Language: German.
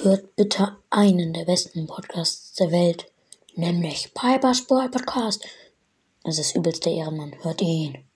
Hört bitte einen der besten Podcasts der Welt, nämlich Piper Sport Podcast. Das ist übelst der Ehrenmann. Hört ihn.